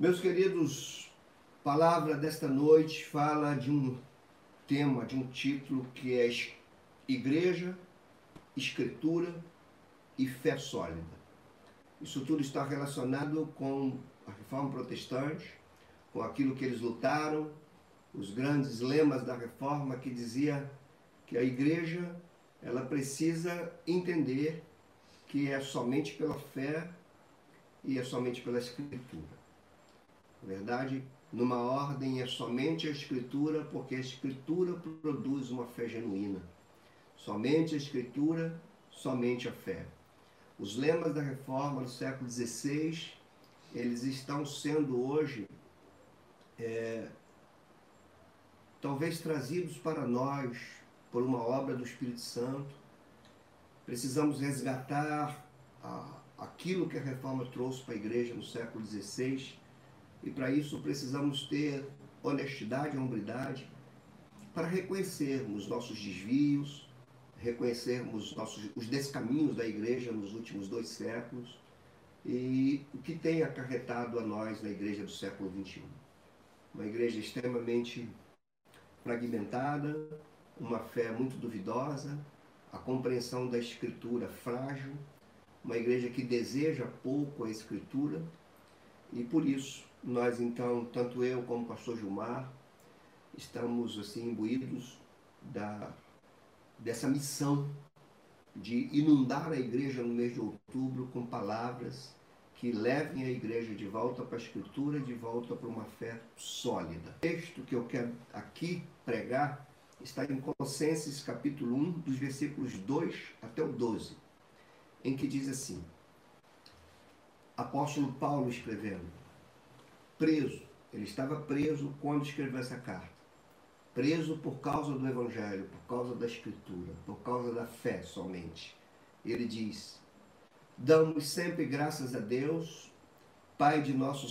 Meus queridos, palavra desta noite fala de um tema, de um título que é Igreja, Escritura e Fé Sólida. Isso tudo está relacionado com a reforma protestante, com aquilo que eles lutaram, os grandes lemas da reforma que dizia que a igreja ela precisa entender que é somente pela fé e é somente pela escritura. Verdade, numa ordem é somente a Escritura, porque a Escritura produz uma fé genuína. Somente a Escritura, somente a fé. Os lemas da reforma do século XVI, eles estão sendo hoje, é, talvez trazidos para nós por uma obra do Espírito Santo. Precisamos resgatar a, aquilo que a reforma trouxe para a igreja no século XVI e para isso precisamos ter honestidade e hombridade para reconhecermos nossos desvios, reconhecermos nossos, os descaminhos da igreja nos últimos dois séculos e o que tem acarretado a nós na igreja do século XXI. Uma igreja extremamente fragmentada, uma fé muito duvidosa, a compreensão da escritura frágil, uma igreja que deseja pouco a escritura e por isso nós então, tanto eu como o pastor Gilmar, estamos assim imbuídos da, dessa missão de inundar a igreja no mês de outubro com palavras que levem a igreja de volta para a escritura, de volta para uma fé sólida. O texto que eu quero aqui pregar está em Colossenses capítulo 1, dos versículos 2 até o 12, em que diz assim: Apóstolo Paulo escrevendo: preso. Ele estava preso quando escreveu essa carta. Preso por causa do Evangelho, por causa da Escritura, por causa da fé somente. Ele diz: Damos sempre graças a Deus, Pai de nosso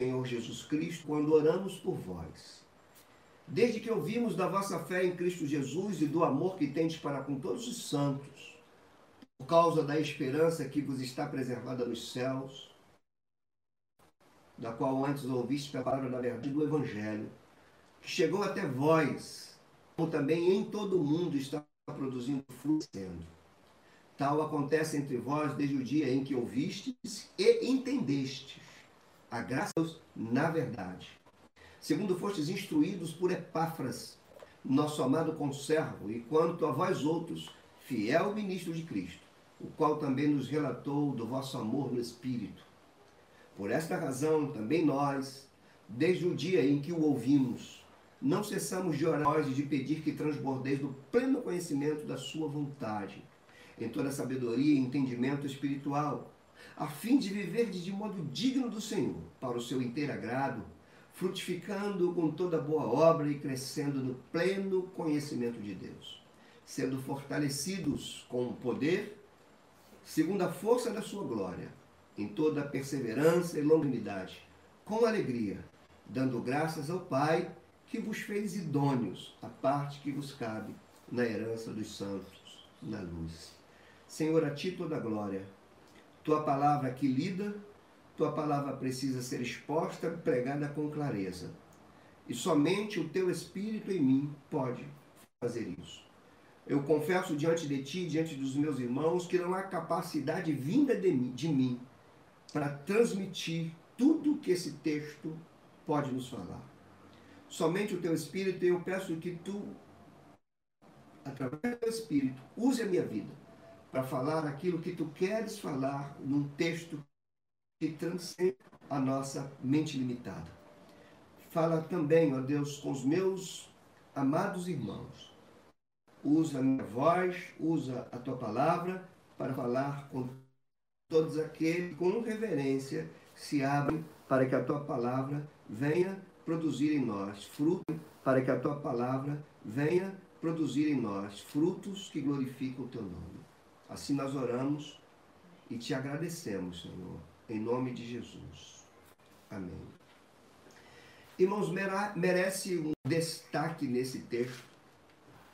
Senhor Jesus Cristo, quando oramos por vós. Desde que ouvimos da vossa fé em Cristo Jesus e do amor que tendes para com todos os santos, por causa da esperança que vos está preservada nos céus, da qual antes ouviste a palavra da verdade do Evangelho, que chegou até vós, como também em todo o mundo está produzindo fruto. Tal acontece entre vós desde o dia em que ouvistes e entendestes a graça de Deus na verdade. Segundo fostes instruídos por Epáfras, nosso amado conservo, e quanto a vós outros, fiel ministro de Cristo, o qual também nos relatou do vosso amor no Espírito por esta razão, também nós, desde o dia em que o ouvimos, não cessamos de orar e de pedir que transbordeis do pleno conhecimento da sua vontade, em toda sabedoria e entendimento espiritual, a fim de viver de modo digno do Senhor, para o seu inteiro agrado, frutificando com toda boa obra e crescendo no pleno conhecimento de Deus, sendo fortalecidos com o poder, segundo a força da sua glória em toda perseverança e longanimidade, com alegria, dando graças ao Pai que vos fez idôneos a parte que vos cabe na herança dos santos, na luz. Senhor, a ti toda a glória. Tua palavra aqui lida, tua palavra precisa ser exposta, pregada com clareza. E somente o teu Espírito em mim pode fazer isso. Eu confesso diante de ti, diante dos meus irmãos, que não há capacidade vinda de mim, de mim para transmitir tudo que esse texto pode nos falar. Somente o teu Espírito, eu peço que tu, através do Espírito, use a minha vida para falar aquilo que tu queres falar num texto que transcende a nossa mente limitada. Fala também, ó Deus, com os meus amados irmãos. Usa a minha voz, usa a tua palavra para falar com todos aqueles que com reverência se abrem para que a tua palavra venha produzir em nós fruto, para que a tua palavra venha produzir em nós frutos que glorificam o teu nome. Assim nós oramos e te agradecemos, Senhor, em nome de Jesus. Amém. Irmãos, merece um destaque nesse texto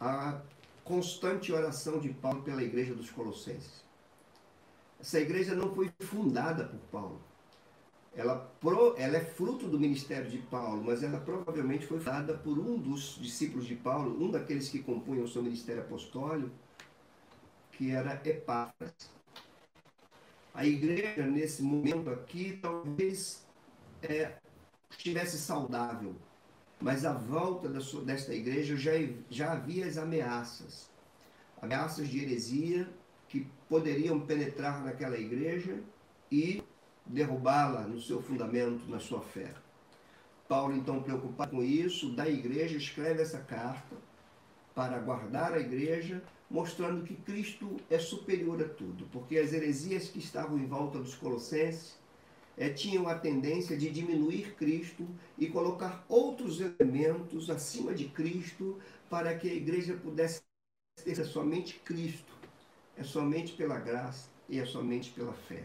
a constante oração de Paulo pela igreja dos Colossenses. Essa igreja não foi fundada por Paulo. ela, pro, ela é fruto do ministério de Paulo, mas ela provavelmente foi dada por um dos discípulos de Paulo, um daqueles que compunham o seu ministério apostólico, que era Epáfras. A igreja, nesse momento aqui, talvez é, estivesse saudável, mas à volta da sua, desta igreja já, já havia as ameaças ameaças de heresia que poderiam penetrar naquela igreja e derrubá-la no seu fundamento, na sua fé. Paulo, então, preocupado com isso, da igreja, escreve essa carta para guardar a igreja, mostrando que Cristo é superior a tudo, porque as heresias que estavam em volta dos colossenses é, tinham a tendência de diminuir Cristo e colocar outros elementos acima de Cristo para que a igreja pudesse ter somente Cristo, é somente pela graça e é somente pela fé.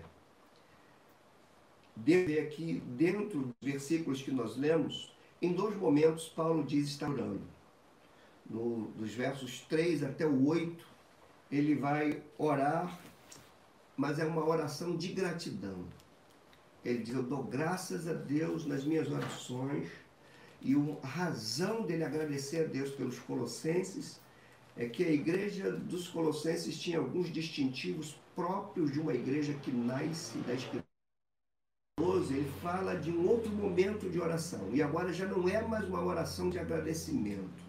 Deve aqui, dentro dos versículos que nós lemos, em dois momentos Paulo diz estar orando. No, dos versos 3 até o 8, ele vai orar, mas é uma oração de gratidão. Ele diz: Eu dou graças a Deus nas minhas orações, e a razão dele agradecer a Deus pelos Colossenses é que a igreja dos Colossenses tinha alguns distintivos próprios de uma igreja que nasce da Escritura. Ele fala de um outro momento de oração, e agora já não é mais uma oração de agradecimento.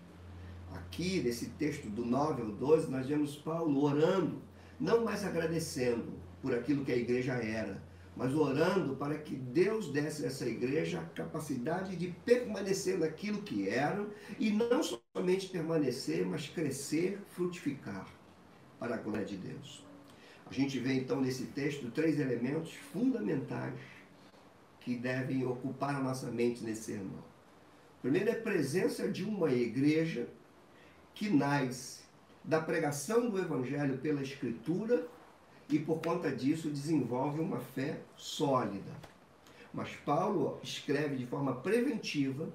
Aqui, nesse texto do 9 ao 12, nós vemos Paulo orando, não mais agradecendo por aquilo que a igreja era, mas orando para que Deus desse a essa igreja a capacidade de permanecer naquilo que eram e não somente permanecer, mas crescer, frutificar para a glória de Deus. A gente vê então nesse texto três elementos fundamentais que devem ocupar a nossa mente nesse sermão. Primeiro é a presença de uma igreja que nasce da pregação do evangelho pela escritura e por conta disso desenvolve uma fé sólida. Mas Paulo escreve de forma preventiva,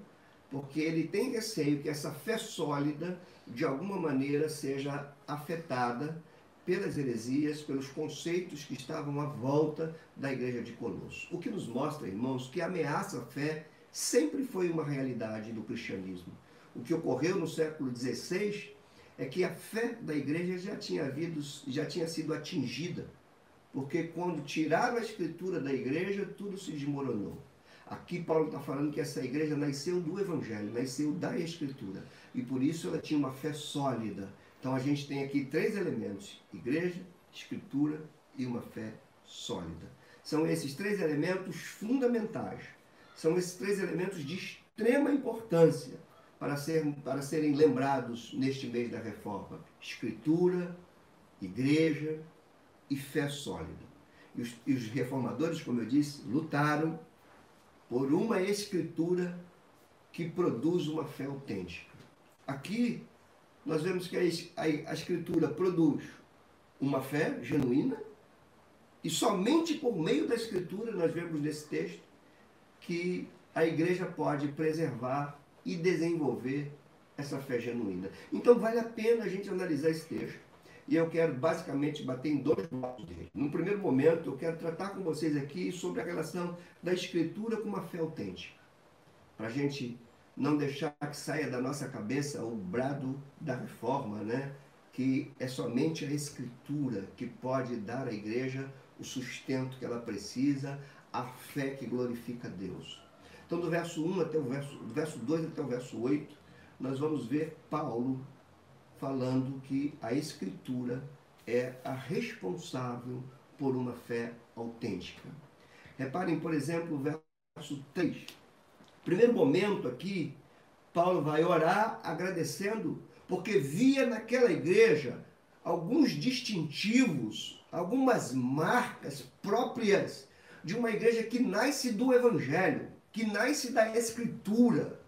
porque ele tem receio que essa fé sólida, de alguma maneira, seja afetada pelas heresias, pelos conceitos que estavam à volta da igreja de Colosso. O que nos mostra, irmãos, que a ameaça à fé sempre foi uma realidade do cristianismo. O que ocorreu no século XVI é que a fé da igreja já tinha, havido, já tinha sido atingida, porque quando tiraram a escritura da igreja, tudo se desmoronou. Aqui Paulo está falando que essa igreja nasceu do Evangelho, nasceu da Escritura. E por isso ela tinha uma fé sólida. Então a gente tem aqui três elementos: igreja, Escritura e uma fé sólida. São esses três elementos fundamentais. São esses três elementos de extrema importância para, ser, para serem lembrados neste mês da reforma: escritura, igreja e fé sólida. E os, e os reformadores, como eu disse, lutaram por uma escritura que produz uma fé autêntica. Aqui nós vemos que a, escritura produz uma fé genuína e somente por meio da escritura nós vemos nesse texto que a igreja pode preservar e desenvolver essa fé genuína. Então vale a pena a gente analisar esse texto. E eu quero basicamente bater em dois blocos dele. No primeiro momento, eu quero tratar com vocês aqui sobre a relação da Escritura com uma fé autêntica. Para a gente não deixar que saia da nossa cabeça o brado da reforma, né? que é somente a Escritura que pode dar à igreja o sustento que ela precisa, a fé que glorifica a Deus. Então, do verso 1 até o verso, do verso 2 até o verso 8, nós vamos ver Paulo falando que a Escritura é a responsável por uma fé autêntica. Reparem, por exemplo, o verso 3. Primeiro momento aqui, Paulo vai orar agradecendo, porque via naquela igreja alguns distintivos, algumas marcas próprias de uma igreja que nasce do Evangelho que nasce da Escritura.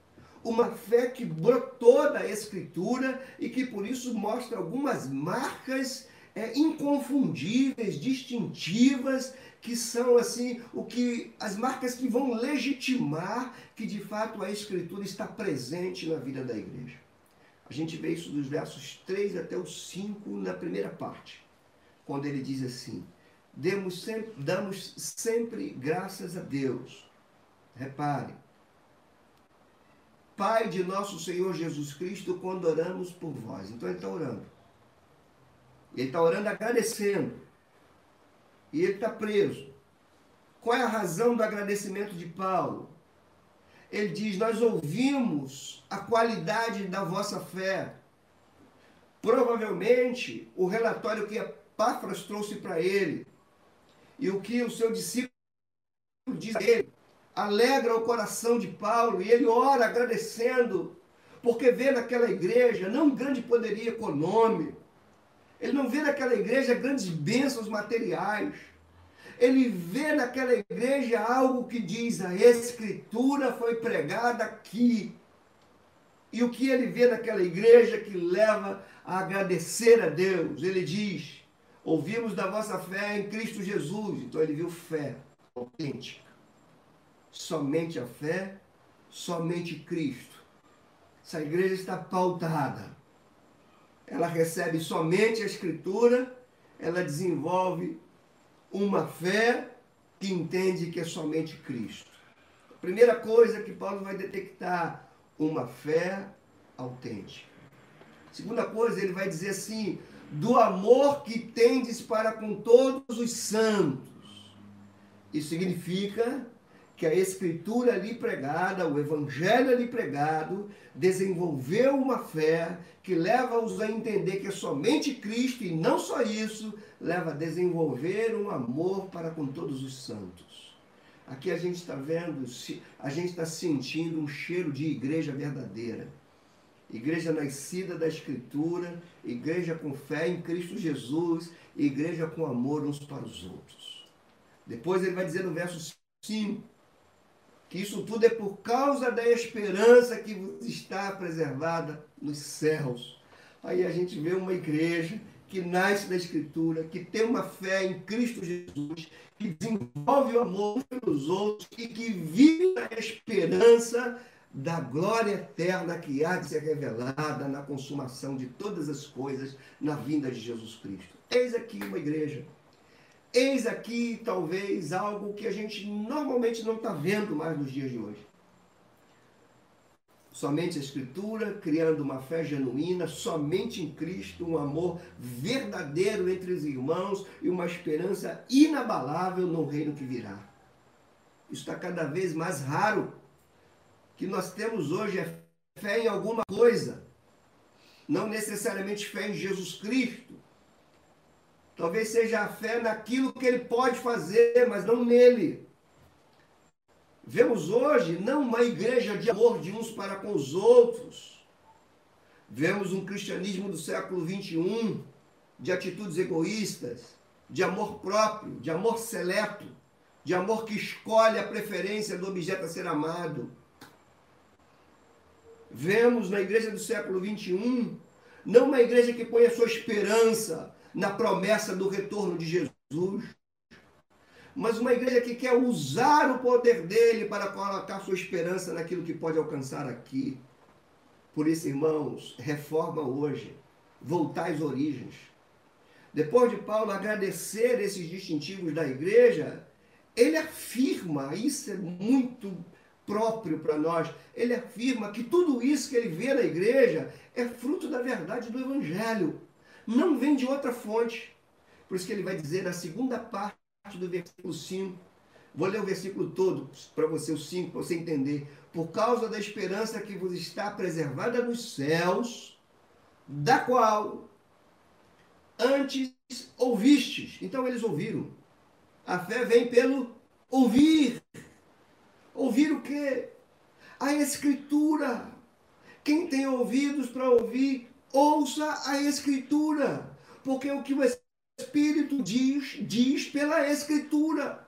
Uma fé que brotou da Escritura e que por isso mostra algumas marcas é, inconfundíveis, distintivas, que são assim o que as marcas que vão legitimar que de fato a Escritura está presente na vida da igreja. A gente vê isso dos versos 3 até os 5 na primeira parte, quando ele diz assim: demos sempre, damos sempre graças a Deus. Repare, Pai de nosso Senhor Jesus Cristo, quando oramos por vós. Então ele está orando. Ele está orando agradecendo. E ele está preso. Qual é a razão do agradecimento de Paulo? Ele diz: Nós ouvimos a qualidade da vossa fé. Provavelmente, o relatório que Epáfras trouxe para ele e o que o seu discípulo diz a ele alegra o coração de Paulo e ele ora agradecendo, porque vê naquela igreja não um grande poderio econômico, ele não vê naquela igreja grandes bênçãos materiais, ele vê naquela igreja algo que diz a escritura foi pregada aqui. E o que ele vê naquela igreja que leva a agradecer a Deus? Ele diz: Ouvimos da vossa fé em Cristo Jesus. Então ele viu fé autêntica somente a fé, somente Cristo. Essa igreja está pautada. Ela recebe somente a Escritura, ela desenvolve uma fé que entende que é somente Cristo. A primeira coisa que Paulo vai detectar, uma fé autêntica. Segunda coisa, ele vai dizer assim: do amor que tendes para com todos os santos. Isso significa que a escritura ali pregada, o evangelho ali pregado, desenvolveu uma fé que leva-os a entender que é somente Cristo e não só isso, leva a desenvolver um amor para com todos os santos. Aqui a gente está vendo, a gente está sentindo um cheiro de igreja verdadeira. Igreja nascida da Escritura, igreja com fé em Cristo Jesus, igreja com amor uns para os outros. Depois ele vai dizer no verso 5: que isso tudo é por causa da esperança que está preservada nos céus. Aí a gente vê uma igreja que nasce da Escritura, que tem uma fé em Cristo Jesus, que desenvolve o amor pelos outros e que vive a esperança da glória eterna que há de ser revelada na consumação de todas as coisas na vinda de Jesus Cristo. Eis aqui uma igreja Eis aqui talvez algo que a gente normalmente não está vendo mais nos dias de hoje. Somente a Escritura, criando uma fé genuína, somente em Cristo, um amor verdadeiro entre os irmãos e uma esperança inabalável no reino que virá. Isso está cada vez mais raro. Que nós temos hoje é fé em alguma coisa, não necessariamente fé em Jesus Cristo Talvez seja a fé naquilo que ele pode fazer, mas não nele. Vemos hoje não uma igreja de amor de uns para com os outros. Vemos um cristianismo do século XXI de atitudes egoístas, de amor próprio, de amor seleto, de amor que escolhe a preferência do objeto a ser amado. Vemos na igreja do século XXI não uma igreja que põe a sua esperança na promessa do retorno de Jesus, mas uma igreja que quer usar o poder dele para colocar sua esperança naquilo que pode alcançar aqui. Por isso, irmãos, reforma hoje, voltar às origens. Depois de Paulo agradecer esses distintivos da igreja, ele afirma, isso é muito próprio para nós, ele afirma que tudo isso que ele vê na igreja é fruto da verdade do evangelho não vem de outra fonte. Por isso que ele vai dizer na segunda parte do versículo 5. Vou ler o versículo todo para você, o 5, para você entender. Por causa da esperança que vos está preservada nos céus, da qual antes ouvistes. Então eles ouviram. A fé vem pelo ouvir. Ouvir o quê? A Escritura. Quem tem ouvidos para ouvir, ouça a Escritura, porque o que o Espírito diz, diz pela Escritura.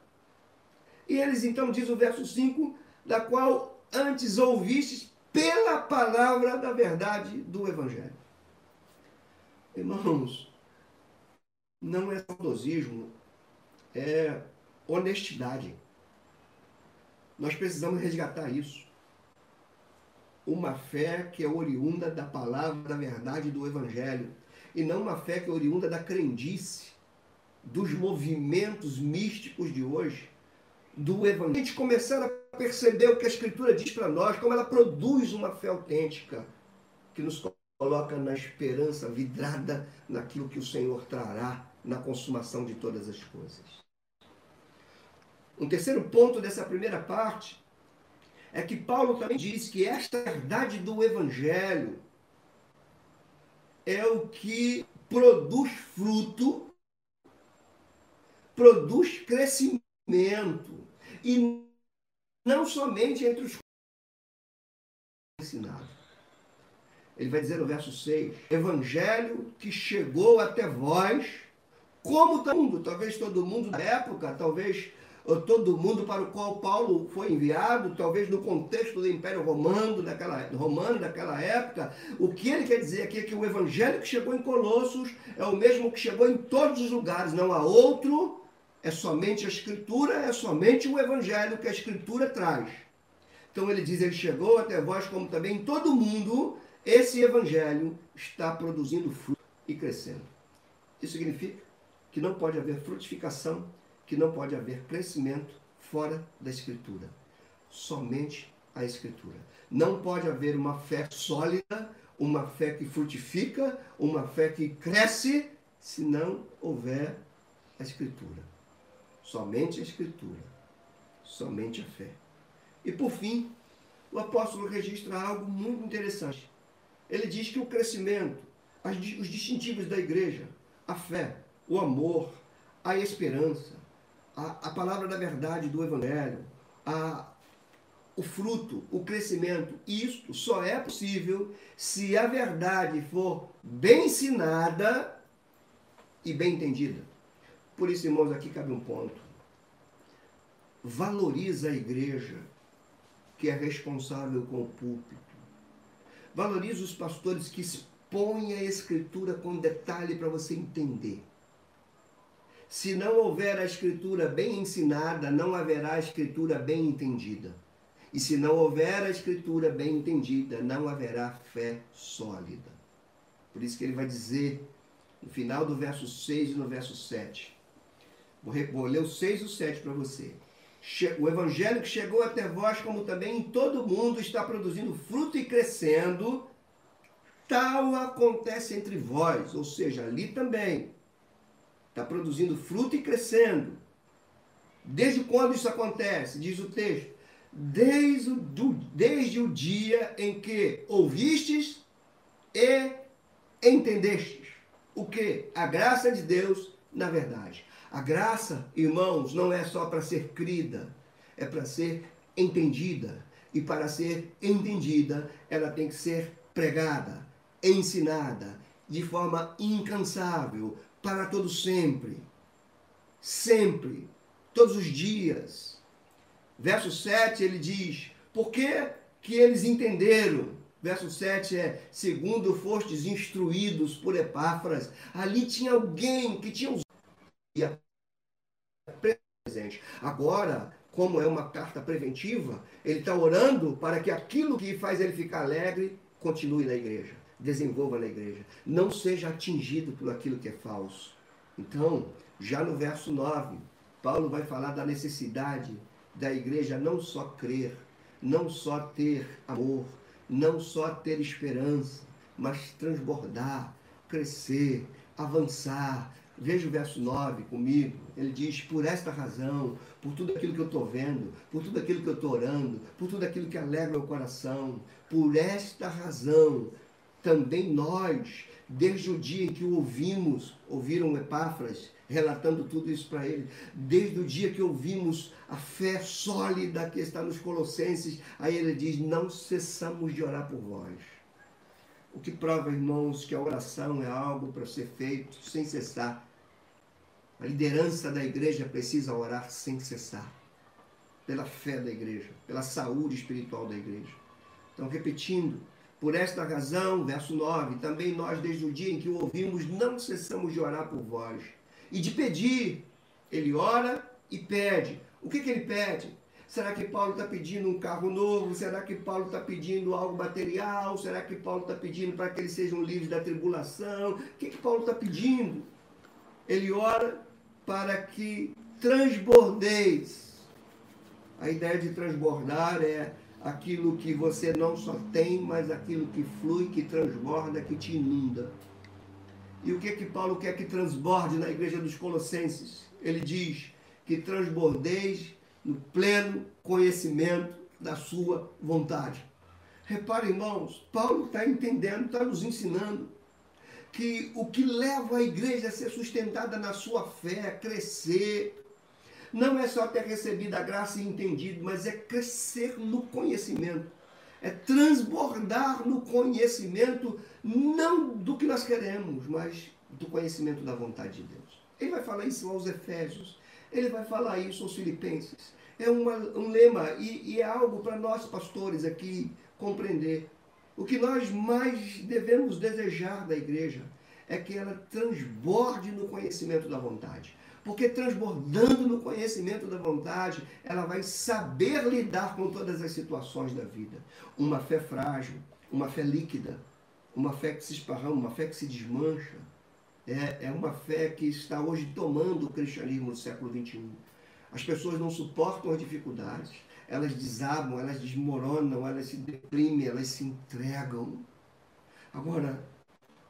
E eles então diz o verso 5, da qual antes ouvistes pela palavra da verdade do Evangelho. Irmãos, não é saudosismo, é honestidade. Nós precisamos resgatar isso uma fé que é oriunda da palavra da verdade do Evangelho, e não uma fé que é oriunda da crendice, dos movimentos místicos de hoje, do Evangelho. A gente começar a perceber o que a Escritura diz para nós, como ela produz uma fé autêntica, que nos coloca na esperança vidrada naquilo que o Senhor trará na consumação de todas as coisas. Um terceiro ponto dessa primeira parte é que Paulo também diz que esta verdade do Evangelho é o que produz fruto, produz crescimento, e não somente entre os ensinados. Ele vai dizer no verso 6: Evangelho que chegou até vós, como todo mundo, talvez todo mundo da época, talvez todo mundo para o qual Paulo foi enviado, talvez no contexto do Império Romano daquela, romano daquela época, o que ele quer dizer aqui é que o evangelho que chegou em Colossos é o mesmo que chegou em todos os lugares, não há outro, é somente a Escritura, é somente o evangelho que a Escritura traz. Então ele diz: Ele chegou até vós, como também todo mundo, esse evangelho está produzindo fruto e crescendo. Isso significa que não pode haver frutificação que não pode haver crescimento fora da Escritura. Somente a Escritura. Não pode haver uma fé sólida, uma fé que frutifica, uma fé que cresce, se não houver a Escritura. Somente a Escritura. Somente a fé. E por fim, o apóstolo registra algo muito interessante. Ele diz que o crescimento, os distintivos da igreja, a fé, o amor, a esperança, a, a palavra da verdade do Evangelho, a, o fruto, o crescimento, isto só é possível se a verdade for bem ensinada e bem entendida. Por isso, irmãos, aqui cabe um ponto. Valoriza a igreja que é responsável com o púlpito. Valoriza os pastores que expõem a escritura com detalhe para você entender. Se não houver a escritura bem ensinada, não haverá a escritura bem entendida. E se não houver a escritura bem entendida, não haverá fé sólida. Por isso que ele vai dizer no final do verso 6 e no verso 7. Vou, vou ler o 6 e o 7 para você. O evangelho que chegou até vós, como também em todo mundo, está produzindo fruto e crescendo. Tal acontece entre vós, ou seja, ali também está produzindo fruto e crescendo. Desde quando isso acontece? Diz o texto. Desde o, do, desde o dia em que ouvistes e entendestes o que? A graça de Deus na verdade. A graça, irmãos, não é só para ser crida, é para ser entendida. E para ser entendida, ela tem que ser pregada, ensinada, de forma incansável, para todo sempre. Sempre, todos os dias. Verso 7 ele diz: Por que, que eles entenderam? Verso 7 é: Segundo fostes instruídos por Epáfras, ali tinha alguém que tinha os presente. Agora, como é uma carta preventiva, ele está orando para que aquilo que faz ele ficar alegre continue na igreja desenvolva na igreja. Não seja atingido por aquilo que é falso. Então, já no verso 9, Paulo vai falar da necessidade da igreja não só crer, não só ter amor, não só ter esperança, mas transbordar, crescer, avançar. Veja o verso 9 comigo. Ele diz: Por esta razão, por tudo aquilo que eu estou vendo, por tudo aquilo que eu estou orando, por tudo aquilo que alegra o coração, por esta razão, também nós, desde o dia em que o ouvimos, ouviram Epáfras relatando tudo isso para ele, desde o dia que ouvimos a fé sólida que está nos Colossenses, aí ele diz: Não cessamos de orar por vós. O que prova, irmãos, que a oração é algo para ser feito sem cessar. A liderança da igreja precisa orar sem cessar, pela fé da igreja, pela saúde espiritual da igreja. Então, repetindo, por esta razão, verso 9, também nós, desde o dia em que o ouvimos, não cessamos de orar por vós e de pedir. Ele ora e pede. O que, que ele pede? Será que Paulo está pedindo um carro novo? Será que Paulo está pedindo algo material? Será que Paulo está pedindo para que eles sejam livres da tribulação? O que, que Paulo está pedindo? Ele ora para que transbordeis. A ideia de transbordar é aquilo que você não só tem, mas aquilo que flui, que transborda, que te inunda. E o que que Paulo quer que transborde na igreja dos Colossenses? Ele diz que transbordeis no pleno conhecimento da sua vontade. Repare, irmãos, Paulo está entendendo, está nos ensinando que o que leva a igreja a ser sustentada na sua fé, a crescer, não é só ter recebido a graça e entendido, mas é crescer no conhecimento. É transbordar no conhecimento, não do que nós queremos, mas do conhecimento da vontade de Deus. Ele vai falar isso aos Efésios, ele vai falar isso aos Filipenses. É uma, um lema e, e é algo para nós, pastores, aqui compreender. O que nós mais devemos desejar da igreja é que ela transborde no conhecimento da vontade. Porque transbordando no conhecimento da vontade, ela vai saber lidar com todas as situações da vida. Uma fé frágil, uma fé líquida, uma fé que se esparrama, uma fé que se desmancha. É, é uma fé que está hoje tomando o cristianismo do século XXI. As pessoas não suportam as dificuldades, elas desabam, elas desmoronam, elas se deprimem, elas se entregam. Agora,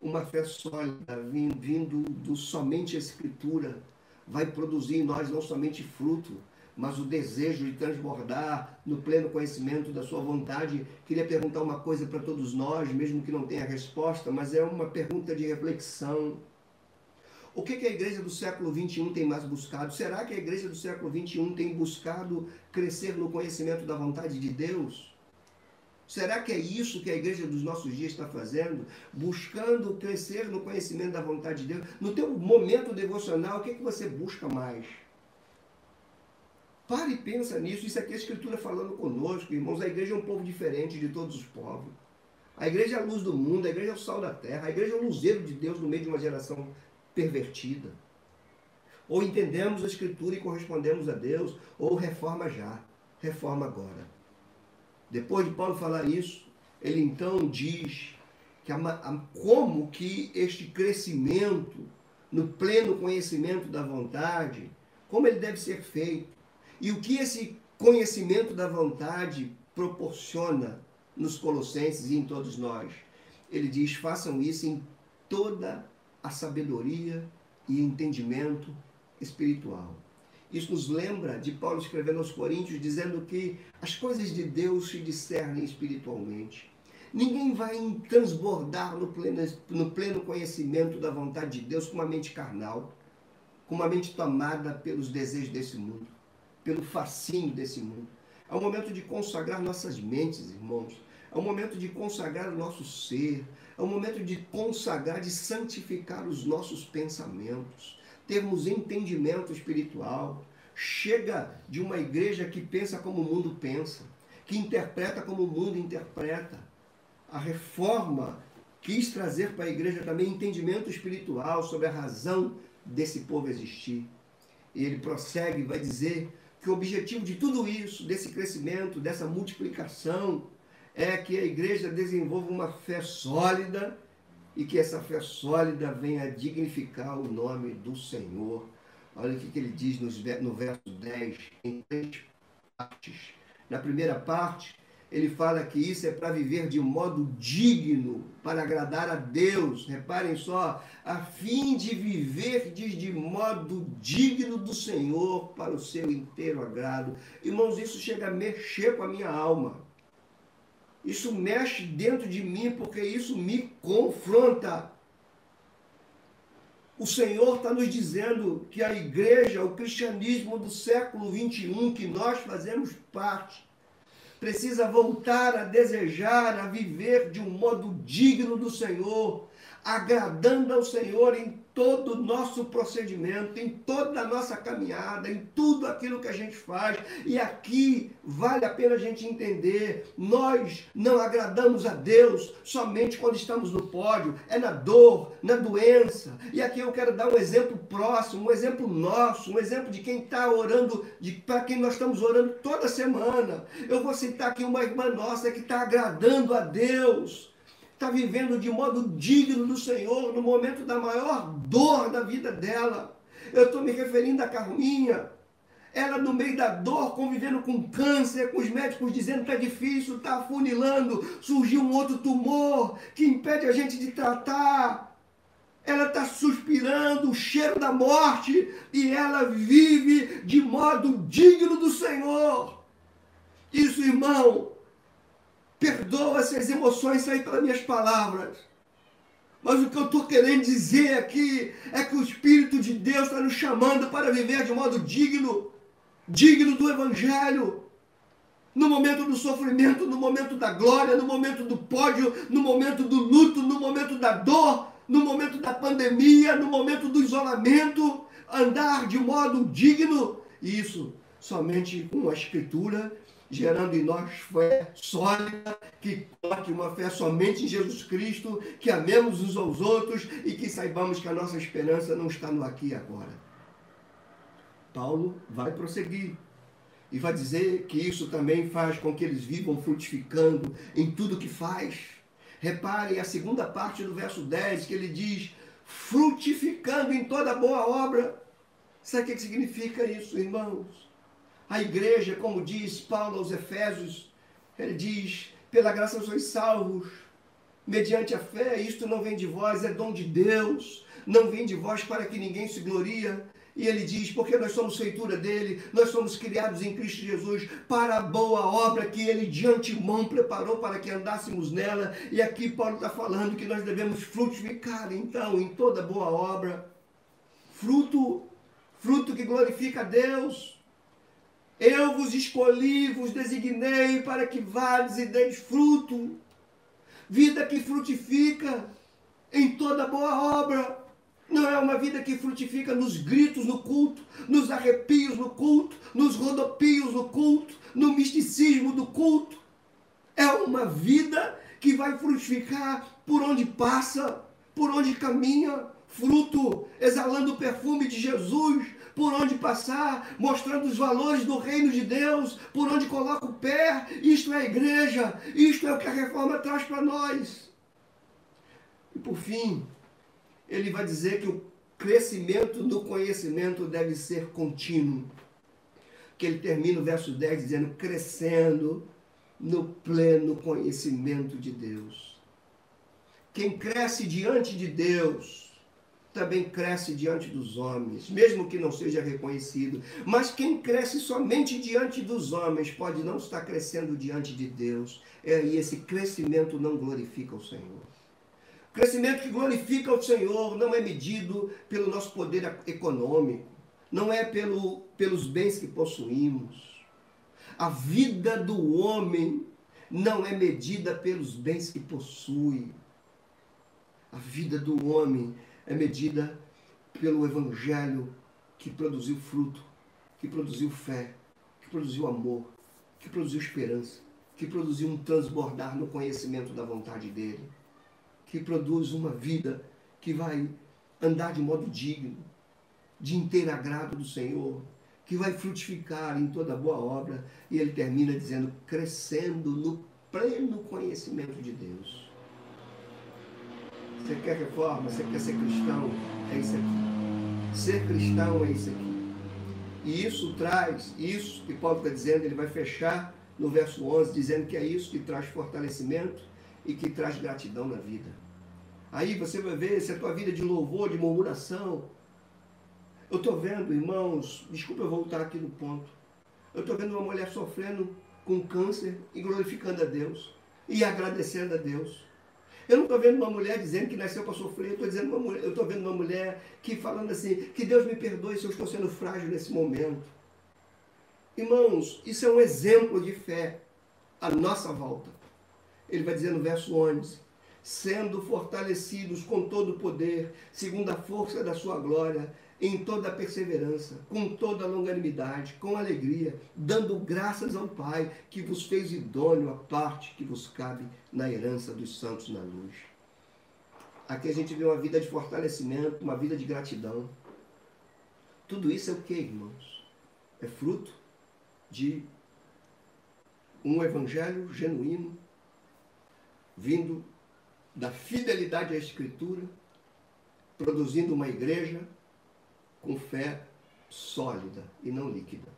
uma fé sólida, vindo do somente a Escritura, vai produzir em nós não somente fruto, mas o desejo de transbordar no pleno conhecimento da sua vontade. Queria perguntar uma coisa para todos nós, mesmo que não tenha resposta, mas é uma pergunta de reflexão. O que, que a igreja do século XXI tem mais buscado? Será que a igreja do século XXI tem buscado crescer no conhecimento da vontade de Deus? Será que é isso que a igreja dos nossos dias está fazendo? Buscando crescer no conhecimento da vontade de Deus? No teu momento devocional, o que, que você busca mais? Pare e pensa nisso. Isso aqui é a Escritura falando conosco, irmãos. A igreja é um povo diferente de todos os povos. A igreja é a luz do mundo, a igreja é o sal da terra, a igreja é o luzeiro de Deus no meio de uma geração pervertida. Ou entendemos a Escritura e correspondemos a Deus, ou reforma já, reforma agora. Depois de Paulo falar isso, ele então diz que a, a, como que este crescimento no pleno conhecimento da vontade, como ele deve ser feito e o que esse conhecimento da vontade proporciona nos Colossenses e em todos nós. Ele diz: façam isso em toda a sabedoria e entendimento espiritual. Isso nos lembra de Paulo escrevendo aos Coríntios, dizendo que as coisas de Deus se discernem espiritualmente. Ninguém vai transbordar no pleno, no pleno conhecimento da vontade de Deus com uma mente carnal, com uma mente tomada pelos desejos desse mundo, pelo fascínio desse mundo. É o momento de consagrar nossas mentes, irmãos. É o momento de consagrar o nosso ser. É o momento de consagrar, de santificar os nossos pensamentos. Termos entendimento espiritual. Chega de uma igreja que pensa como o mundo pensa, que interpreta como o mundo interpreta a reforma quis trazer para a igreja também entendimento espiritual sobre a razão desse povo existir. E ele prossegue e vai dizer que o objetivo de tudo isso, desse crescimento, dessa multiplicação, é que a igreja desenvolva uma fé sólida e que essa fé sólida venha dignificar o nome do Senhor. Olha o que ele diz no verso 10, em três partes. Na primeira parte, ele fala que isso é para viver de modo digno, para agradar a Deus. Reparem só, a fim de viver de modo digno do Senhor para o seu inteiro agrado. Irmãos, isso chega a mexer com a minha alma. Isso mexe dentro de mim porque isso me confronta. O Senhor está nos dizendo que a igreja, o cristianismo do século 21, que nós fazemos parte, precisa voltar a desejar, a viver de um modo digno do Senhor, agradando ao Senhor em todo o nosso procedimento, em toda a nossa caminhada, em tudo aquilo que a gente faz. E aqui vale a pena a gente entender: nós não agradamos a Deus somente quando estamos no pódio, é na dor, na doença. E aqui eu quero dar um exemplo próximo, um exemplo nosso, um exemplo de quem está orando, para quem nós estamos orando toda semana. Eu vou citar aqui uma irmã nossa que está agradando a Deus está vivendo de modo digno do Senhor no momento da maior dor da vida dela. Eu estou me referindo à Carminha. Ela no meio da dor, convivendo com câncer, com os médicos dizendo que é difícil, está afunilando, surgiu um outro tumor que impede a gente de tratar. Ela está suspirando o cheiro da morte e ela vive de modo digno do Senhor. Isso, irmão, perdoa se as emoções saírem pelas minhas palavras. Mas o que eu estou querendo dizer aqui é que o Espírito de Deus está nos chamando para viver de modo digno digno do Evangelho. No momento do sofrimento, no momento da glória, no momento do pódio, no momento do luto, no momento da dor, no momento da pandemia, no momento do isolamento, andar de modo digno. Isso somente com a Escritura, gerando em nós fé sólida, que coloque uma fé somente em Jesus Cristo, que amemos uns aos outros e que saibamos que a nossa esperança não está no aqui e agora. Paulo vai prosseguir e vai dizer que isso também faz com que eles vivam frutificando em tudo que faz. Reparem a segunda parte do verso 10 que ele diz: frutificando em toda boa obra. Sabe o que significa isso, irmãos? A igreja, como diz Paulo aos Efésios, ele diz: pela graça sois salvos, mediante a fé, isto não vem de vós, é dom de Deus, não vem de vós para que ninguém se gloria, e ele diz: porque nós somos feitura dele, nós somos criados em Cristo Jesus para a boa obra que ele de antemão preparou para que andássemos nela. E aqui Paulo está falando que nós devemos frutificar, então, em toda boa obra. Fruto, fruto que glorifica a Deus. Eu vos escolhi, vos designei para que vades e deis fruto. Vida que frutifica em toda boa obra. Não é uma vida que frutifica nos gritos no culto, nos arrepios no culto, nos rodopios no culto, no misticismo do culto. É uma vida que vai frutificar por onde passa, por onde caminha, fruto, exalando o perfume de Jesus, por onde passar, mostrando os valores do reino de Deus, por onde coloca o pé. Isto é a igreja, isto é o que a reforma traz para nós. E por fim, ele vai dizer que o crescimento do conhecimento deve ser contínuo. Que ele termina o verso 10 dizendo: crescendo no pleno conhecimento de Deus. Quem cresce diante de Deus também cresce diante dos homens, mesmo que não seja reconhecido. Mas quem cresce somente diante dos homens pode não estar crescendo diante de Deus. E esse crescimento não glorifica o Senhor. Crescimento que glorifica o Senhor não é medido pelo nosso poder econômico, não é pelo, pelos bens que possuímos. A vida do homem não é medida pelos bens que possui. A vida do homem é medida pelo Evangelho que produziu fruto, que produziu fé, que produziu amor, que produziu esperança, que produziu um transbordar no conhecimento da vontade dele que produz uma vida que vai andar de modo digno, de inteiro agrado do Senhor, que vai frutificar em toda boa obra. E ele termina dizendo: crescendo no pleno conhecimento de Deus. Você quer reforma? Você quer ser cristão? É isso aqui. Ser cristão é isso aqui. E isso traz, isso que Paulo está dizendo, ele vai fechar no verso 11, dizendo que é isso que traz fortalecimento e que traz gratidão na vida. Aí você vai ver se a tua vida é de louvor, de murmuração. Eu estou vendo, irmãos, desculpa eu voltar aqui no ponto. Eu estou vendo uma mulher sofrendo com câncer e glorificando a Deus e agradecendo a Deus. Eu não estou vendo uma mulher dizendo que nasceu para sofrer, eu estou vendo uma mulher que falando assim, que Deus me perdoe se eu estou sendo frágil nesse momento. Irmãos, isso é um exemplo de fé à nossa volta. Ele vai dizer no verso 11: sendo fortalecidos com todo o poder, segundo a força da sua glória, em toda perseverança, com toda longanimidade, com alegria, dando graças ao Pai que vos fez idôneo a parte que vos cabe na herança dos santos na luz. Aqui a gente vê uma vida de fortalecimento, uma vida de gratidão. Tudo isso é o que, irmãos? É fruto de um evangelho genuíno vindo da fidelidade à Escritura, produzindo uma igreja com fé sólida e não líquida.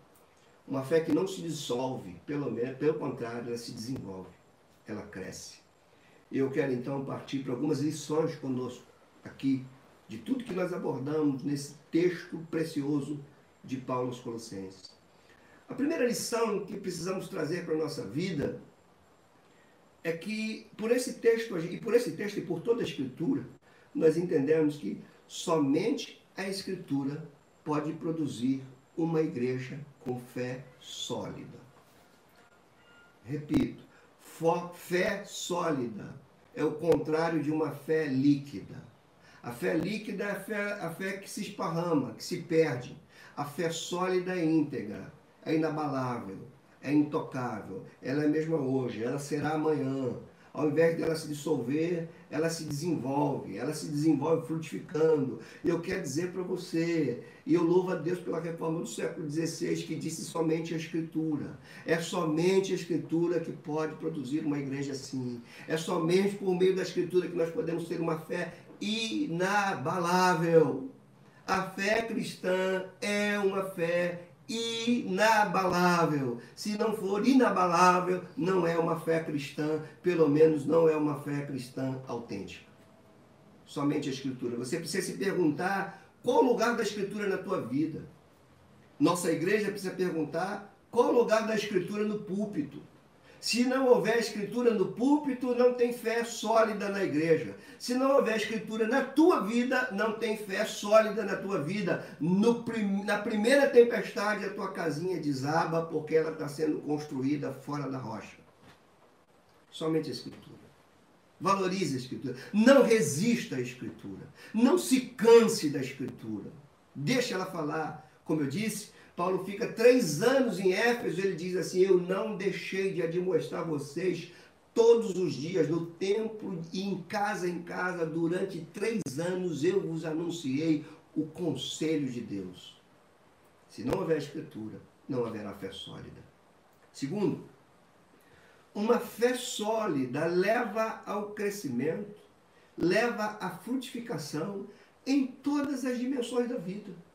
Uma fé que não se dissolve, pelo, menos, pelo contrário, ela se desenvolve, ela cresce. Eu quero então partir para algumas lições conosco aqui, de tudo que nós abordamos nesse texto precioso de Paulo aos Colossenses. A primeira lição que precisamos trazer para a nossa vida é que por esse texto e por esse texto e por toda a escritura, nós entendemos que somente a escritura pode produzir uma igreja com fé sólida. Repito, fé sólida é o contrário de uma fé líquida. A fé líquida é a fé, a fé que se esparrama, que se perde. A fé sólida é íntegra, é inabalável, é intocável. Ela é mesma hoje, ela será amanhã, ao invés dela se dissolver, ela se desenvolve, ela se desenvolve frutificando. E eu quero dizer para você, e eu louvo a Deus pela reforma do século XVI, que disse somente a Escritura. É somente a Escritura que pode produzir uma igreja assim. É somente por meio da Escritura que nós podemos ter uma fé inabalável. A fé cristã é uma fé inabalável. Se não for inabalável, não é uma fé cristã, pelo menos não é uma fé cristã autêntica. Somente a Escritura. Você precisa se perguntar qual o lugar da Escritura na tua vida. Nossa igreja precisa perguntar qual o lugar da Escritura no púlpito. Se não houver escritura no púlpito, não tem fé sólida na igreja. Se não houver escritura na tua vida, não tem fé sólida na tua vida. No, na primeira tempestade, a tua casinha desaba porque ela está sendo construída fora da rocha. Somente a escritura. Valorize a escritura. Não resista à escritura. Não se canse da escritura. Deixa ela falar. Como eu disse, Paulo fica três anos em Éfeso, ele diz assim: Eu não deixei de admoestar vocês todos os dias, no templo e em casa em casa, durante três anos eu vos anunciei o conselho de Deus. Se não houver escritura, não haverá fé sólida. Segundo, uma fé sólida leva ao crescimento, leva à frutificação em todas as dimensões da vida.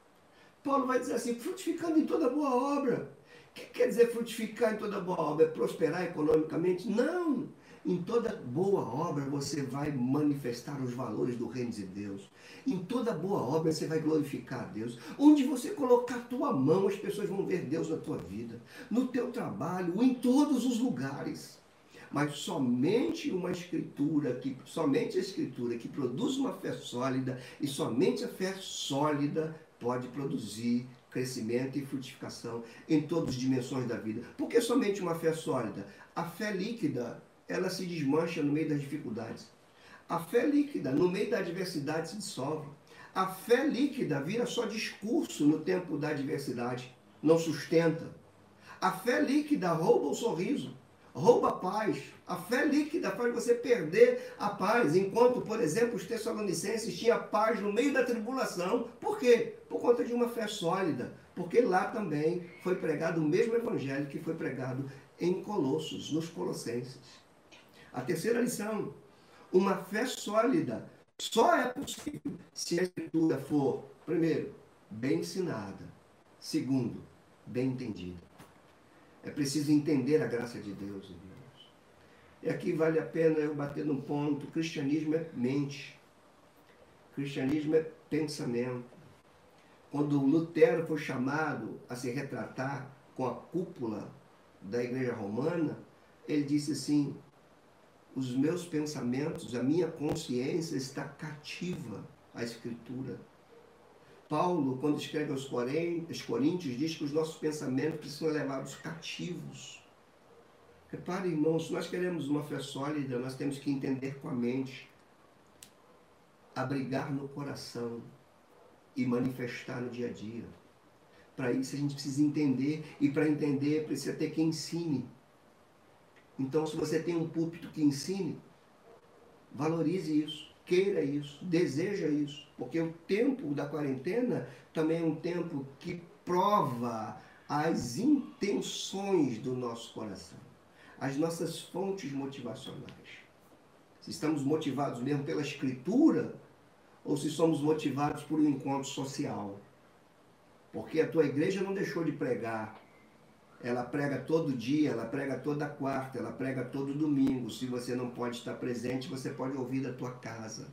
Paulo vai dizer assim, frutificando em toda boa obra. O que quer dizer frutificar em toda boa obra? É prosperar economicamente? Não! Em toda boa obra você vai manifestar os valores do reino de Deus. Em toda boa obra você vai glorificar a Deus. Onde você colocar a tua mão, as pessoas vão ver Deus na tua vida. No teu trabalho, em todos os lugares. Mas somente uma escritura que somente a escritura que produz uma fé sólida e somente a fé sólida pode produzir crescimento e frutificação em todas as dimensões da vida. Porque somente uma fé sólida? A fé líquida, ela se desmancha no meio das dificuldades. A fé líquida, no meio da adversidade, se dissolve. A fé líquida vira só discurso no tempo da adversidade, não sustenta. A fé líquida rouba o sorriso rouba a paz. A fé líquida faz você perder a paz, enquanto, por exemplo, os tessalonicenses tinham paz no meio da tribulação. Por quê? Por conta de uma fé sólida. Porque lá também foi pregado o mesmo evangelho que foi pregado em Colossos, nos Colossenses. A terceira lição: uma fé sólida só é possível se a escritura for, primeiro, bem ensinada, segundo, bem entendida. É preciso entender a graça de Deus, irmãos. E aqui vale a pena eu bater num ponto: cristianismo é mente, cristianismo é pensamento. Quando Lutero foi chamado a se retratar com a cúpula da igreja romana, ele disse assim: os meus pensamentos, a minha consciência está cativa à Escritura. Paulo, quando escreve aos Coríntios, diz que os nossos pensamentos precisam ser levados cativos. Repare, irmãos, se nós queremos uma fé sólida, nós temos que entender com a mente, abrigar no coração e manifestar no dia a dia. Para isso a gente precisa entender, e para entender precisa ter quem ensine. Então, se você tem um púlpito que ensine, valorize isso queira isso, deseja isso, porque o tempo da quarentena também é um tempo que prova as intenções do nosso coração, as nossas fontes motivacionais. Se estamos motivados mesmo pela escritura ou se somos motivados por um encontro social. Porque a tua igreja não deixou de pregar. Ela prega todo dia, ela prega toda quarta, ela prega todo domingo. Se você não pode estar presente, você pode ouvir da tua casa.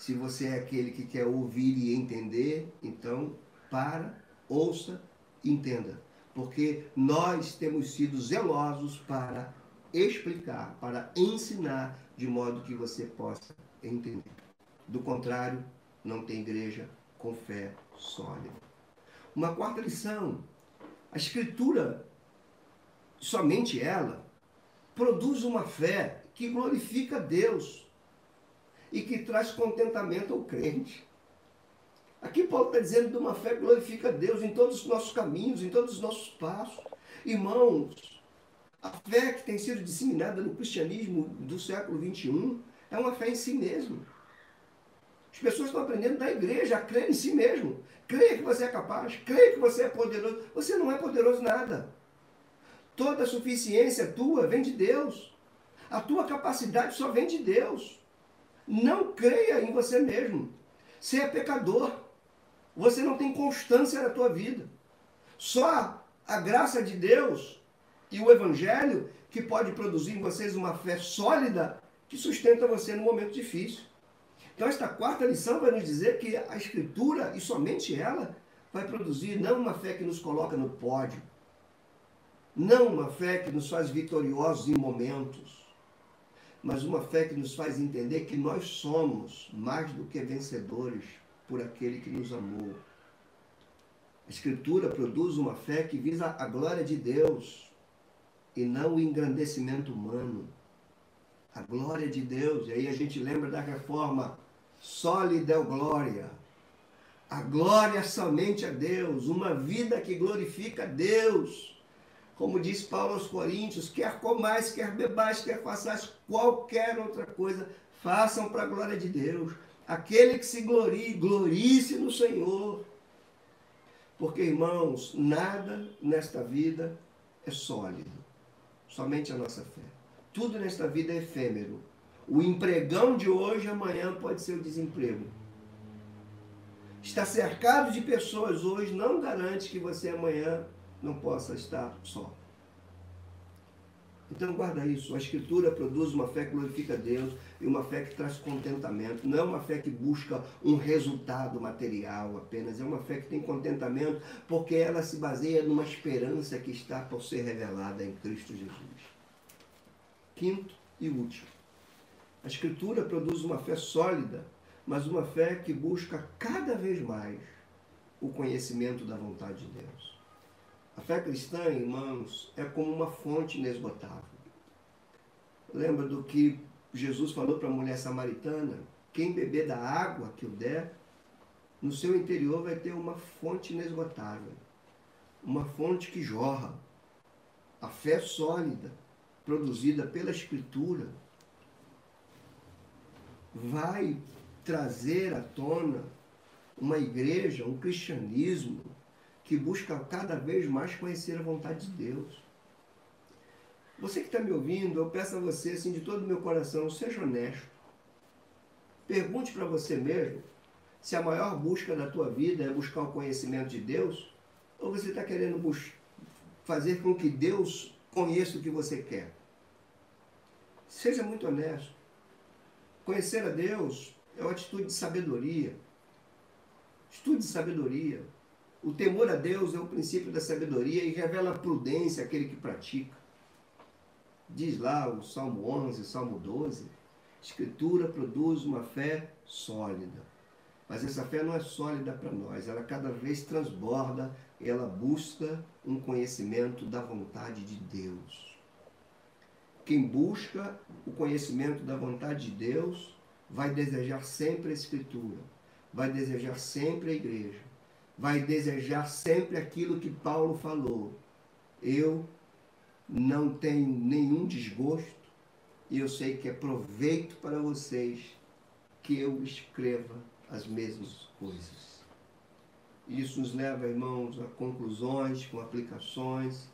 Se você é aquele que quer ouvir e entender, então para, ouça, entenda. Porque nós temos sido zelosos para explicar, para ensinar de modo que você possa entender. Do contrário, não tem igreja com fé sólida. Uma quarta lição: a Escritura, somente ela, produz uma fé que glorifica Deus e que traz contentamento ao crente. Aqui Paulo está dizendo de uma fé que glorifica Deus em todos os nossos caminhos, em todos os nossos passos. Irmãos, a fé que tem sido disseminada no cristianismo do século XXI é uma fé em si mesmo. As pessoas estão aprendendo da igreja a crer em si mesmo. Creia que você é capaz, creia que você é poderoso. Você não é poderoso nada. Toda a suficiência tua vem de Deus. A tua capacidade só vem de Deus. Não creia em você mesmo. Você é pecador. Você não tem constância na tua vida. Só a graça de Deus e o Evangelho que pode produzir em vocês uma fé sólida que sustenta você no momento difícil. Então, esta quarta lição vai nos dizer que a Escritura, e somente ela, vai produzir não uma fé que nos coloca no pódio, não uma fé que nos faz vitoriosos em momentos, mas uma fé que nos faz entender que nós somos mais do que vencedores por aquele que nos amou. A Escritura produz uma fé que visa a glória de Deus e não o engrandecimento humano. A glória de Deus. E aí a gente lembra da reforma só lhe deu glória. A glória somente a Deus, uma vida que glorifica a Deus. Como diz Paulo aos Coríntios, quer comais, quer bebais, quer façais qualquer outra coisa, façam para a glória de Deus. Aquele que se glorie, glorie-se no Senhor. Porque, irmãos, nada nesta vida é sólido, somente a nossa fé. Tudo nesta vida é efêmero. O empregão de hoje, amanhã pode ser o desemprego. Estar cercado de pessoas hoje não garante que você amanhã não possa estar só. Então guarda isso. A Escritura produz uma fé que glorifica Deus e uma fé que traz contentamento. Não é uma fé que busca um resultado material apenas, é uma fé que tem contentamento porque ela se baseia numa esperança que está por ser revelada em Cristo Jesus. Quinto e último. A Escritura produz uma fé sólida, mas uma fé que busca cada vez mais o conhecimento da vontade de Deus. A fé cristã, irmãos, é como uma fonte inesgotável. Lembra do que Jesus falou para a mulher samaritana? Quem beber da água que o der, no seu interior vai ter uma fonte inesgotável, uma fonte que jorra. A fé sólida, produzida pela Escritura, vai trazer à tona uma igreja, um cristianismo que busca cada vez mais conhecer a vontade de Deus. Você que está me ouvindo, eu peço a você, assim, de todo o meu coração, seja honesto. Pergunte para você mesmo se a maior busca da tua vida é buscar o conhecimento de Deus ou você está querendo fazer com que Deus conheça o que você quer. Seja muito honesto. Conhecer a Deus é uma atitude de sabedoria. Estude sabedoria. O temor a Deus é o princípio da sabedoria e revela prudência àquele que pratica. Diz lá o Salmo 11, Salmo 12, Escritura produz uma fé sólida. Mas essa fé não é sólida para nós, ela cada vez transborda, ela busca um conhecimento da vontade de Deus. Quem busca o conhecimento da vontade de Deus vai desejar sempre a Escritura, vai desejar sempre a igreja, vai desejar sempre aquilo que Paulo falou. Eu não tenho nenhum desgosto e eu sei que é proveito para vocês que eu escreva as mesmas coisas. Isso nos leva, irmãos, a conclusões, com aplicações.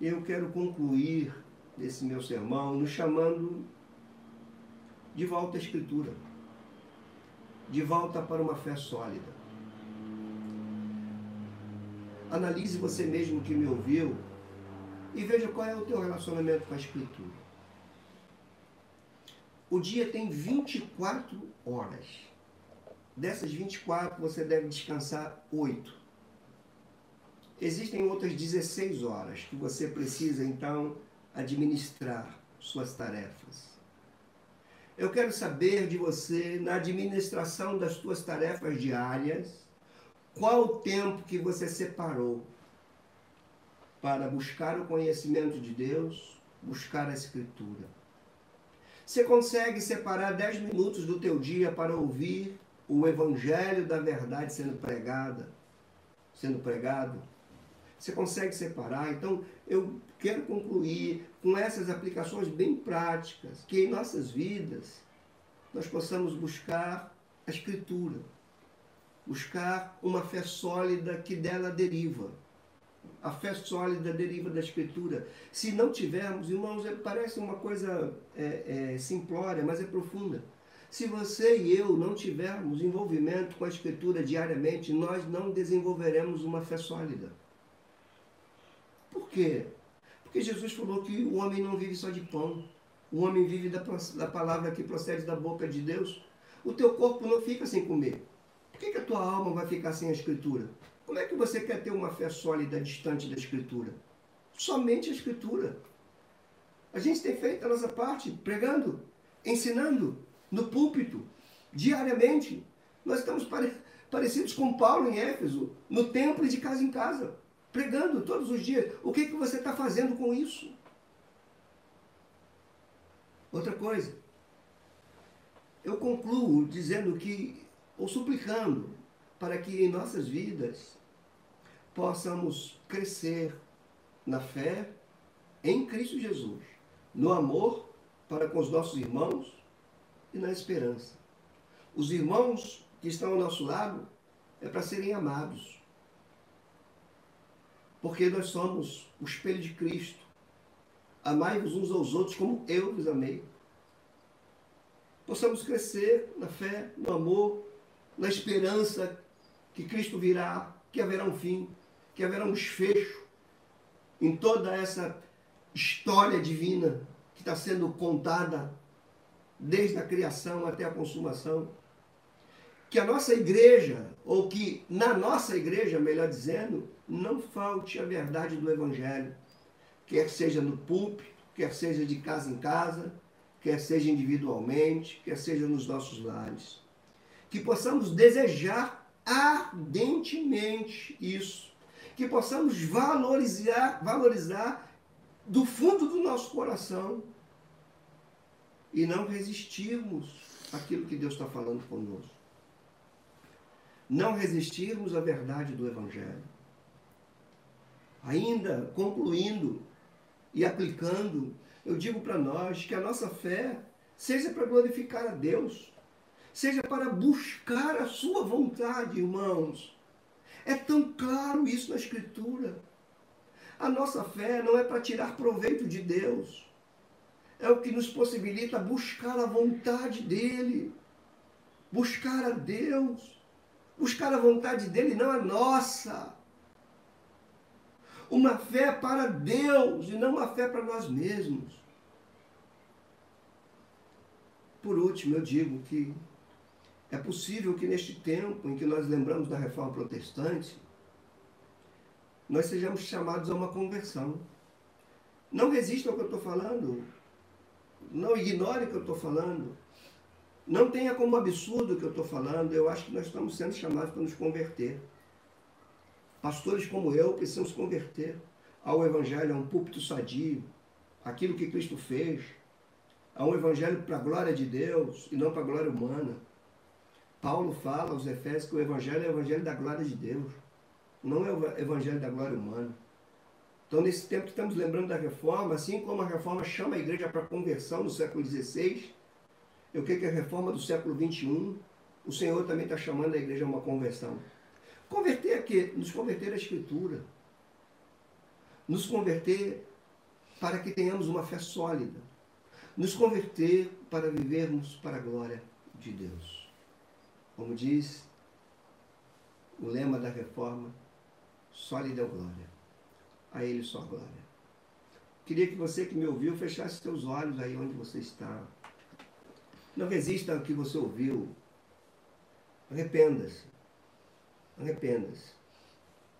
E eu quero concluir desse meu sermão, nos chamando de volta à Escritura, de volta para uma fé sólida. Analise você mesmo que me ouviu e veja qual é o teu relacionamento com a Escritura. O dia tem 24 horas. Dessas 24, você deve descansar 8. Existem outras 16 horas que você precisa, então, administrar suas tarefas. Eu quero saber de você, na administração das suas tarefas diárias, qual o tempo que você separou para buscar o conhecimento de Deus, buscar a Escritura. Você consegue separar 10 minutos do teu dia para ouvir o evangelho da verdade sendo pregada, sendo pregado? Você consegue separar? Então, eu quero concluir com essas aplicações bem práticas, que em nossas vidas nós possamos buscar a Escritura, buscar uma fé sólida que dela deriva a fé sólida deriva da Escritura. Se não tivermos, irmãos, é, parece uma coisa é, é, simplória, mas é profunda. Se você e eu não tivermos envolvimento com a Escritura diariamente, nós não desenvolveremos uma fé sólida. Por quê? Porque Jesus falou que o homem não vive só de pão. O homem vive da, da palavra que procede da boca de Deus. O teu corpo não fica sem comer. Por que, que a tua alma vai ficar sem a Escritura? Como é que você quer ter uma fé sólida distante da Escritura? Somente a Escritura. A gente tem feito a nossa parte pregando, ensinando no púlpito, diariamente. Nós estamos pare parecidos com Paulo em Éfeso, no templo e de casa em casa, pregando todos os dias. O que, que você está fazendo com isso? Outra coisa, eu concluo dizendo que, ou suplicando, para que em nossas vidas possamos crescer na fé em Cristo Jesus, no amor para com os nossos irmãos e na esperança. Os irmãos que estão ao nosso lado é para serem amados, porque nós somos o espelho de Cristo. Amai-vos uns aos outros como eu vos amei. Possamos crescer na fé, no amor, na esperança que Cristo virá, que haverá um fim, que haverá um desfecho em toda essa história divina que está sendo contada desde a criação até a consumação. Que a nossa igreja, ou que na nossa igreja, melhor dizendo, não falte a verdade do Evangelho, quer seja no púlpito, quer seja de casa em casa, quer seja individualmente, quer seja nos nossos lares. Que possamos desejar ardentemente isso. Que possamos valorizar, valorizar do fundo do nosso coração e não resistirmos àquilo que Deus está falando conosco. Não resistirmos à verdade do Evangelho. Ainda concluindo e aplicando, eu digo para nós que a nossa fé seja para glorificar a Deus seja para buscar a sua vontade, irmãos. É tão claro isso na Escritura. A nossa fé não é para tirar proveito de Deus. É o que nos possibilita buscar a vontade dEle. Buscar a Deus. Buscar a vontade dEle, não a nossa. Uma fé para Deus e não uma fé para nós mesmos. Por último, eu digo que é possível que neste tempo em que nós lembramos da reforma protestante, nós sejamos chamados a uma conversão. Não resista ao que eu estou falando. Não ignore o que eu estou falando. Não tenha como absurdo o que eu estou falando. Eu acho que nós estamos sendo chamados para nos converter. Pastores como eu precisamos converter ao Evangelho, a um púlpito sadio, aquilo que Cristo fez, a um Evangelho para a glória de Deus e não para a glória humana. Paulo fala aos Efésios que o Evangelho é o Evangelho da glória de Deus, não é o Evangelho da glória humana. Então, nesse tempo que estamos lembrando da reforma, assim como a reforma chama a igreja para conversão no século XVI, eu creio que a reforma do século XXI, o Senhor também está chamando a igreja a uma conversão. Converter a quê? Nos converter à Escritura. Nos converter para que tenhamos uma fé sólida. Nos converter para vivermos para a glória de Deus. Como diz o lema da reforma, só lhe deu glória. A Ele só glória. Queria que você que me ouviu fechasse seus olhos aí onde você está. Não resista ao que você ouviu. Arrependa-se. Arrependa-se.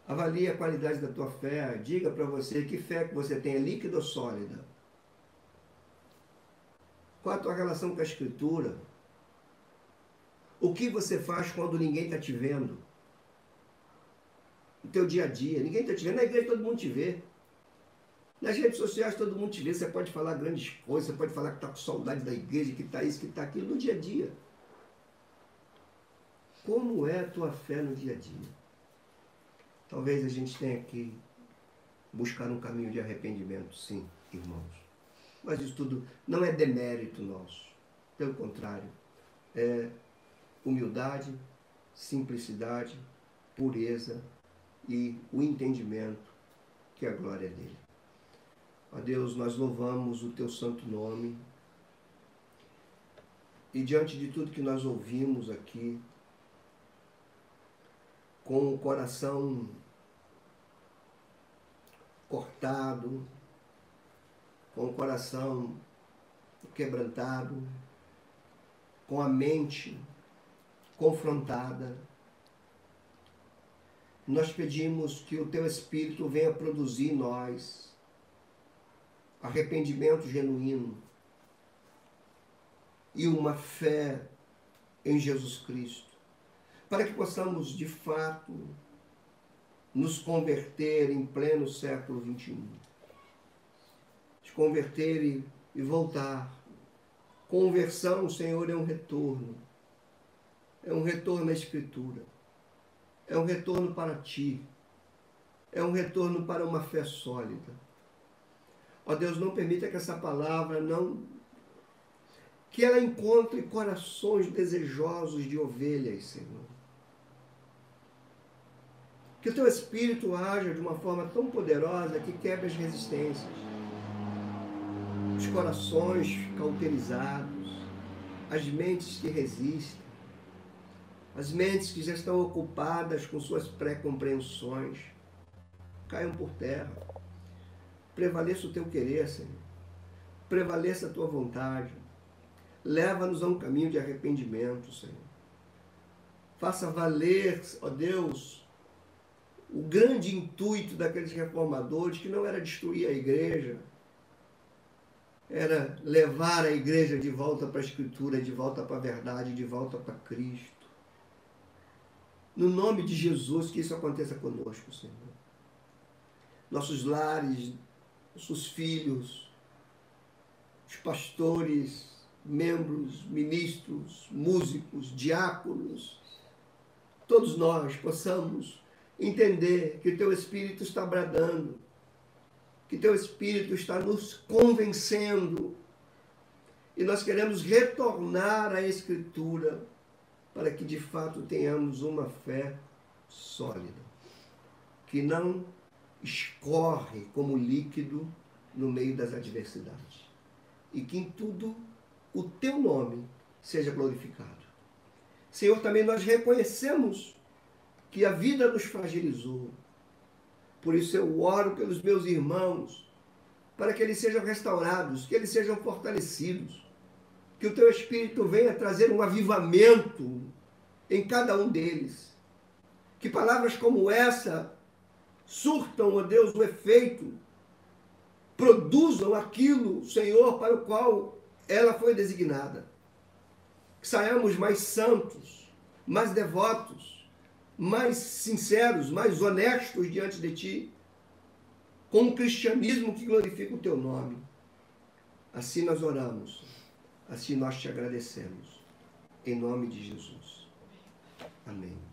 Avalie a qualidade da tua fé. Diga para você que fé que você tem, é líquida ou sólida. Qual a tua relação com a Escritura? O que você faz quando ninguém está te vendo? No teu dia a dia. Ninguém está te vendo. Na igreja todo mundo te vê. Nas redes sociais todo mundo te vê. Você pode falar grandes coisas. Você pode falar que está com saudade da igreja, que está isso, que está aquilo. No dia a dia. Como é a tua fé no dia a dia? Talvez a gente tenha que buscar um caminho de arrependimento, sim, irmãos. Mas isso tudo não é demérito nosso. Pelo contrário, é humildade, simplicidade, pureza e o entendimento que a glória é dele. Ó Deus, nós louvamos o teu santo nome. E diante de tudo que nós ouvimos aqui, com o coração cortado, com o coração quebrantado, com a mente confrontada. Nós pedimos que o teu Espírito venha produzir em nós arrependimento genuíno e uma fé em Jesus Cristo, para que possamos de fato nos converter em pleno século XXI. Se converter e, e voltar. Conversão, Senhor, é um retorno é um retorno à Escritura, é um retorno para ti, é um retorno para uma fé sólida. Ó Deus, não permita que essa palavra não. que ela encontre corações desejosos de ovelhas, Senhor. Que o teu Espírito haja de uma forma tão poderosa que quebre as resistências. Os corações cauterizados, as mentes que resistem as mentes que já estão ocupadas com suas pré-compreensões caiam por terra. Prevaleça o teu querer, Senhor. Prevaleça a tua vontade. Leva-nos a um caminho de arrependimento, Senhor. Faça valer, ó Deus, o grande intuito daqueles reformadores que não era destruir a igreja, era levar a igreja de volta para a Escritura, de volta para a verdade, de volta para Cristo. No nome de Jesus, que isso aconteça conosco, Senhor. Nossos lares, nossos filhos, os pastores, membros, ministros, músicos, diáconos, todos nós possamos entender que o Teu Espírito está bradando, que Teu Espírito está nos convencendo e nós queremos retornar à Escritura para que de fato tenhamos uma fé sólida, que não escorre como líquido no meio das adversidades. E que em tudo o teu nome seja glorificado. Senhor, também nós reconhecemos que a vida nos fragilizou. Por isso eu oro pelos meus irmãos, para que eles sejam restaurados, que eles sejam fortalecidos, que o teu Espírito venha trazer um avivamento em cada um deles. Que palavras como essa surtam, ó Deus, o efeito, produzam aquilo, Senhor, para o qual ela foi designada. Que saiamos mais santos, mais devotos, mais sinceros, mais honestos diante de Ti, com um cristianismo que glorifica o Teu nome. Assim nós oramos. Assim nós te agradecemos. Em nome de Jesus. Amém.